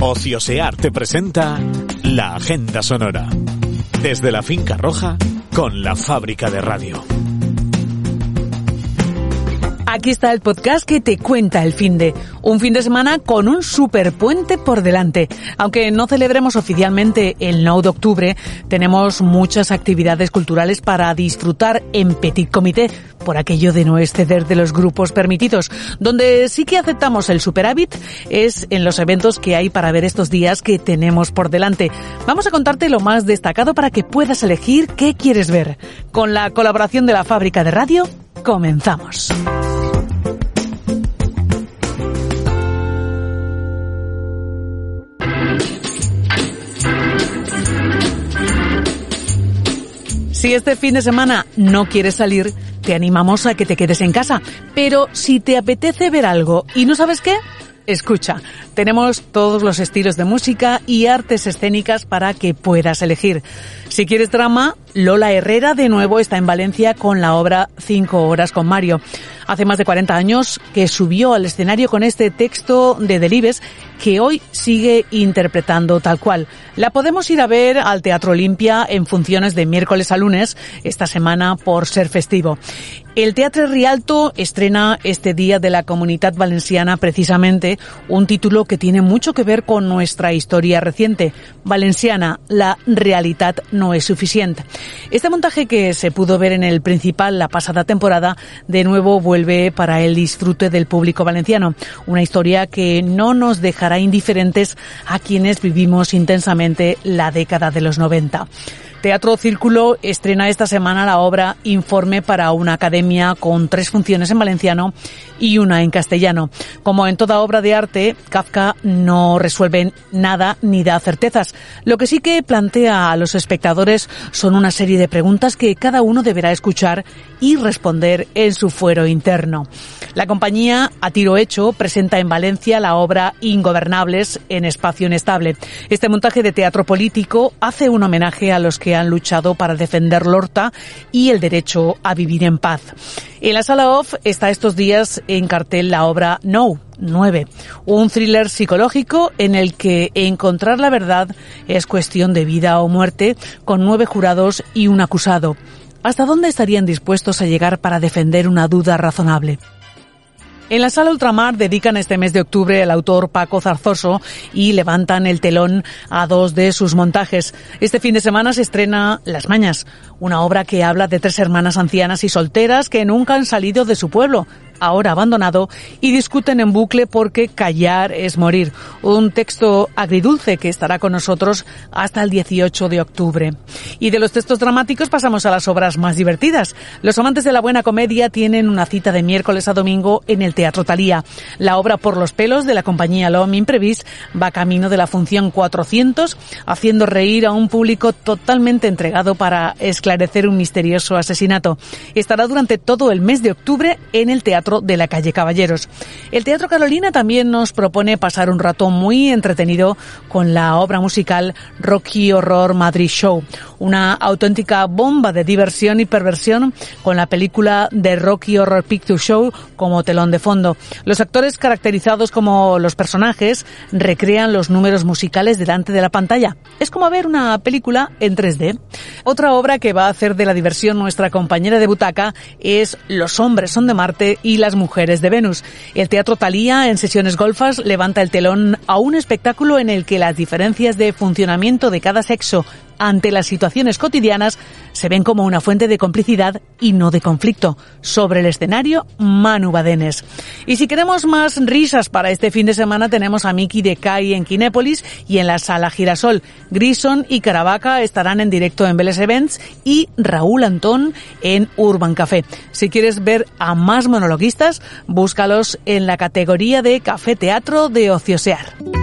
Ociosear te presenta la Agenda Sonora. Desde la Finca Roja con la Fábrica de Radio. Aquí está el podcast que te cuenta el fin de. Un fin de semana con un superpuente por delante. Aunque no celebremos oficialmente el 9 de octubre, tenemos muchas actividades culturales para disfrutar en Petit Comité, por aquello de no exceder de los grupos permitidos. Donde sí que aceptamos el superávit es en los eventos que hay para ver estos días que tenemos por delante. Vamos a contarte lo más destacado para que puedas elegir qué quieres ver. Con la colaboración de la fábrica de radio, comenzamos. Si este fin de semana no quieres salir, te animamos a que te quedes en casa. Pero si te apetece ver algo y no sabes qué, escucha. Tenemos todos los estilos de música y artes escénicas para que puedas elegir. Si quieres drama, Lola Herrera de nuevo está en Valencia con la obra Cinco horas con Mario. Hace más de 40 años que subió al escenario con este texto de Delibes que hoy sigue interpretando tal cual. La podemos ir a ver al Teatro Olimpia en funciones de miércoles a lunes esta semana por ser festivo. El Teatro Rialto estrena este Día de la Comunidad Valenciana precisamente un título que tiene mucho que ver con nuestra historia reciente. Valenciana, la realidad no es suficiente. Este montaje que se pudo ver en el principal la pasada temporada de nuevo vuelve para el disfrute del público valenciano. Una historia que no nos dejará indiferentes a quienes vivimos intensamente la década de los 90. Teatro Círculo estrena esta semana la obra Informe para una academia con tres funciones en valenciano y una en castellano. Como en toda obra de arte, Kafka no resuelve nada ni da certezas. Lo que sí que plantea a los espectadores son una serie de preguntas que cada uno deberá escuchar y responder en su fuero interno. La compañía A Tiro Hecho presenta en Valencia la obra Ingobernables en Espacio Inestable. Este montaje de teatro político hace un homenaje a los que han luchado para defender Lorta y el derecho a vivir en paz. En la sala off está estos días en cartel la obra No, 9, un thriller psicológico en el que encontrar la verdad es cuestión de vida o muerte, con nueve jurados y un acusado. ¿Hasta dónde estarían dispuestos a llegar para defender una duda razonable? En la sala Ultramar dedican este mes de octubre al autor Paco Zarzoso y levantan el telón a dos de sus montajes. Este fin de semana se estrena Las Mañas, una obra que habla de tres hermanas ancianas y solteras que nunca han salido de su pueblo, ahora abandonado, y discuten en bucle porque callar es morir. Un texto agridulce que estará con nosotros hasta el 18 de octubre. Y de los textos dramáticos pasamos a las obras más divertidas. Los amantes de la buena comedia tienen una cita de miércoles a domingo en el Teatro Talía. La obra Por los pelos de la compañía Lom Imprevis va camino de la función 400, haciendo reír a un público totalmente entregado para esclarecer un misterioso asesinato. Estará durante todo el mes de octubre en el Teatro de la calle Caballeros. El Teatro Carolina también nos propone pasar un rato muy entretenido con la obra musical Rocky Horror Madrid Show, una auténtica bomba de diversión y perversión con la película de Rocky Horror Picture Show como telón de fondo. Los actores caracterizados como los personajes recrean los números musicales delante de la pantalla. Es como ver una película en 3D. Otra obra que va a hacer de la diversión nuestra compañera de butaca es Los hombres son de Marte y las mujeres de Venus. El Teatro Talía en sesiones golfas levanta el telón a un espectáculo en el que las diferencias de funcionamiento de cada sexo ante las situaciones cotidianas se ven como una fuente de complicidad y no de conflicto. Sobre el escenario, Manu Badenes. Y si queremos más risas para este fin de semana, tenemos a Miki de Kai en Kinépolis y en la Sala Girasol. Grison y Caravaca estarán en directo en Vélez Events y Raúl Antón en Urban Café. Si quieres ver a más monologuistas, búscalos en la categoría de Café Teatro de Ociosear.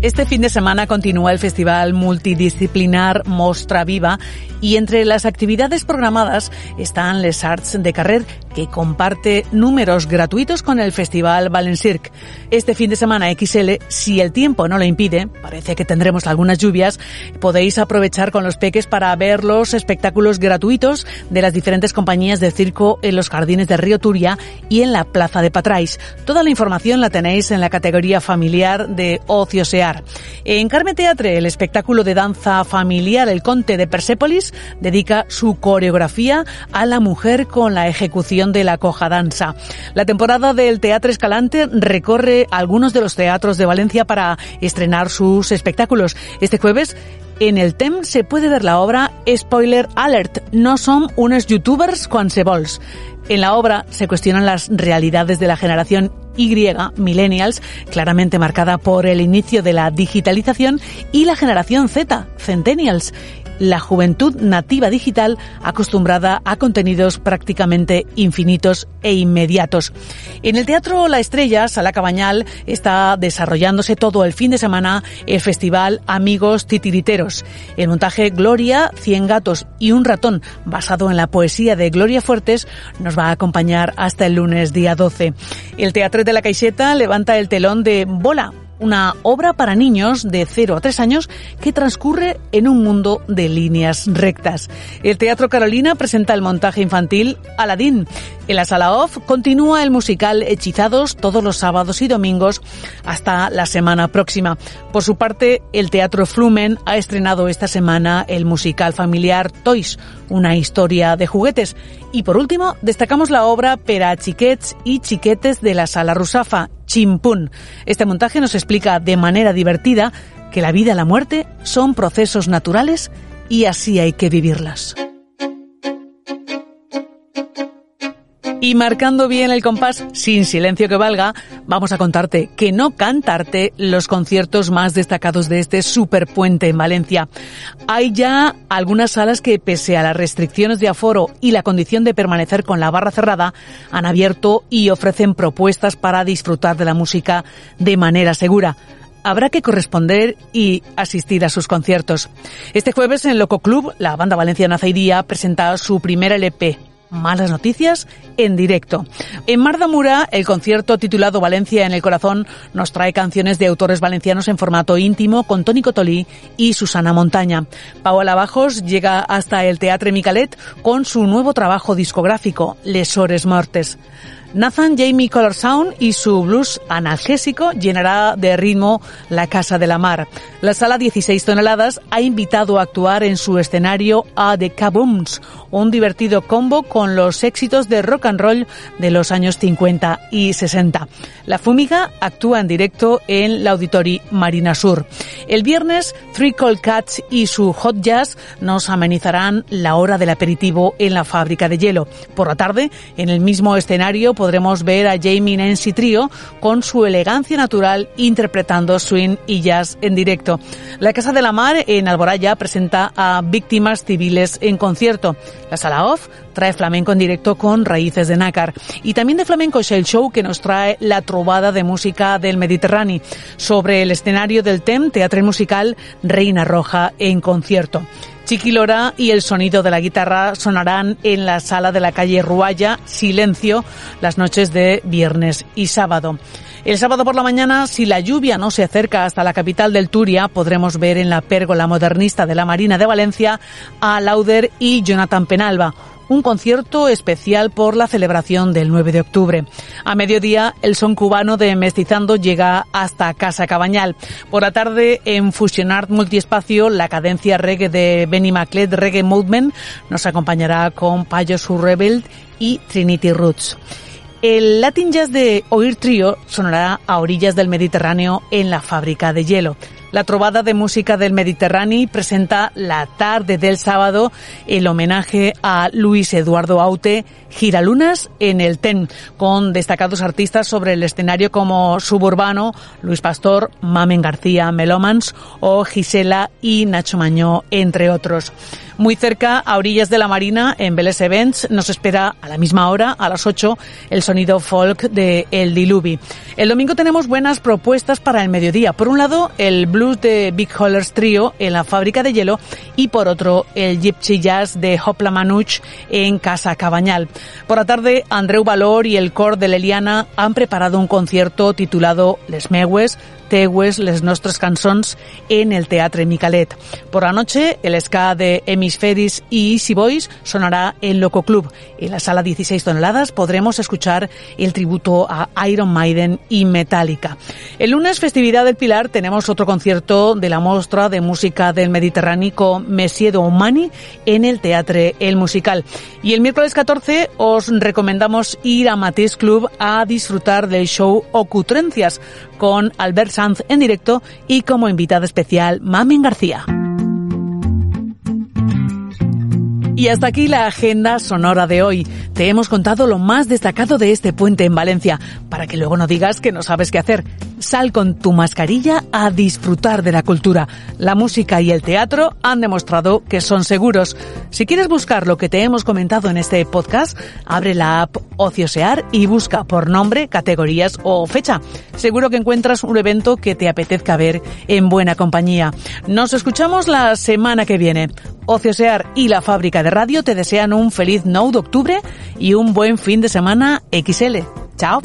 Este fin de semana continúa el festival multidisciplinar Mostra Viva y entre las actividades programadas están Les Arts de Carrer, que comparte números gratuitos con el festival Valencirc. Este fin de semana XL, si el tiempo no lo impide, parece que tendremos algunas lluvias, podéis aprovechar con los peques para ver los espectáculos gratuitos de las diferentes compañías de circo en los jardines de Río Turia y en la Plaza de Patrais. Toda la información la tenéis en la categoría familiar de Ocio Sea en Carmen Teatre, el espectáculo de danza familiar El Conte de Persépolis dedica su coreografía a la mujer con la ejecución de la coja danza. La temporada del Teatro Escalante recorre algunos de los teatros de Valencia para estrenar sus espectáculos. Este jueves en el TEM se puede ver la obra Spoiler Alert, no son unos youtubers con sebols. En la obra se cuestionan las realidades de la generación Y, millennials, claramente marcada por el inicio de la digitalización, y la generación Z, centennials, la juventud nativa digital acostumbrada a contenidos prácticamente infinitos e inmediatos. En el Teatro La Estrella, Sala Cabañal, está desarrollándose todo el fin de semana el festival Amigos Titiriteros. El montaje Gloria, Cien gatos y un ratón, basado en la poesía de Gloria Fuertes, nos va a acompañar hasta el lunes día 12. El Teatro de la Caixeta levanta el telón de Bola, una obra para niños de 0 a 3 años que transcurre en un mundo de líneas rectas. El Teatro Carolina presenta el montaje infantil Aladín. En la sala off continúa el musical Hechizados todos los sábados y domingos hasta la semana próxima. Por su parte, el Teatro Flumen ha estrenado esta semana el musical familiar Toys, una historia de juguetes. Y por último, destacamos la obra Pera Chiquets y Chiquetes de la Sala Rusafa, Chimpún. Este montaje nos explica de manera divertida que la vida y la muerte son procesos naturales y así hay que vivirlas. Y marcando bien el compás, sin silencio que valga, vamos a contarte que no cantarte los conciertos más destacados de este superpuente en Valencia. Hay ya algunas salas que, pese a las restricciones de aforo y la condición de permanecer con la barra cerrada, han abierto y ofrecen propuestas para disfrutar de la música de manera segura habrá que corresponder y asistir a sus conciertos. Este jueves en Loco Club, la banda valenciana Zairía presenta su primer LP, malas noticias en directo. En Mardamura, el concierto titulado Valencia en el Corazón nos trae canciones de autores valencianos en formato íntimo con Tony Cotolí y Susana Montaña. Paola Bajos llega hasta el Teatre Micalet con su nuevo trabajo discográfico, Lesores Mortes. Nathan Jamie Color Sound y su blues analgésico llenará de ritmo la Casa de la Mar. La sala 16 toneladas ha invitado a actuar en su escenario a The Kabooms, un divertido combo con los éxitos de rock and roll de los años 50 y 60. La Fúmiga actúa en directo en la Auditori Marina Sur. El viernes, Three Cold Cats y su Hot Jazz nos amenizarán la hora del aperitivo en la fábrica de hielo. Por la tarde, en el mismo escenario, podremos ver a Jamie Nancy Trio con su elegancia natural interpretando swing y jazz en directo. La Casa de la Mar en Alboraya presenta a Víctimas Civiles en concierto. La Sala Off trae flamenco en directo con Raíces de Nácar. Y también de Flamenco Shell Show que nos trae la trovada de música del Mediterráneo sobre el escenario del TEM, Teatro Musical Reina Roja en concierto. Chiquilora y el sonido de la guitarra sonarán en la sala de la calle Ruaya, Silencio, las noches de viernes y sábado. El sábado por la mañana, si la lluvia no se acerca hasta la capital del Turia, podremos ver en la pérgola modernista de la Marina de Valencia a Lauder y Jonathan Penalba, un concierto especial por la celebración del 9 de octubre. A mediodía, el son cubano de Mestizando llega hasta Casa Cabañal. Por la tarde, en Fusionart Multiespacio, la cadencia reggae de Benny Maclet, Reggae Movement, nos acompañará con Payos Rebel y Trinity Roots. El Latin Jazz de Oír Trio sonará a orillas del Mediterráneo en la fábrica de hielo. La Trovada de Música del Mediterráneo presenta la tarde del sábado el homenaje a Luis Eduardo Aute, Giralunas en el TEN, con destacados artistas sobre el escenario como Suburbano, Luis Pastor, Mamen García, Melomans o Gisela y Nacho Mañó, entre otros. Muy cerca, a orillas de la Marina, en Vélez Events, nos espera a la misma hora, a las 8, el sonido folk de El Diluvi. El domingo tenemos buenas propuestas para el mediodía. Por un lado, el blues de Big Hollers Trio en la fábrica de hielo y por otro, el Gypsy Jazz de Hopla Manuch en Casa Cabañal. Por la tarde, Andreu Valor y el cor de Leliana han preparado un concierto titulado Les Meues, Teues, Les Nostres Cançons en el Teatre Micalet. Por la noche, el ska de Hemisferis y Easy Boys sonará en Loco Club. En la sala 16 toneladas podremos escuchar el tributo a Iron Maiden y Metallica. El lunes, festividad del Pilar, tenemos otro concierto de la muestra de música del Mediterráneo Messiedo Humani en el Teatre El Musical. Y el miércoles 14 os recomendamos ir a Matisse Club a disfrutar del show Ocutrencias con Albert Sanz en directo y como invitada especial Mamen García. Y hasta aquí la agenda sonora de hoy. Te hemos contado lo más destacado de este puente en Valencia, para que luego no digas que no sabes qué hacer. Sal con tu mascarilla a disfrutar de la cultura. La música y el teatro han demostrado que son seguros. Si quieres buscar lo que te hemos comentado en este podcast, abre la app Ociosear y busca por nombre, categorías o fecha. Seguro que encuentras un evento que te apetezca ver en buena compañía. Nos escuchamos la semana que viene. Ociosear y la fábrica de radio te desean un feliz 9 de octubre y un buen fin de semana XL. Chao.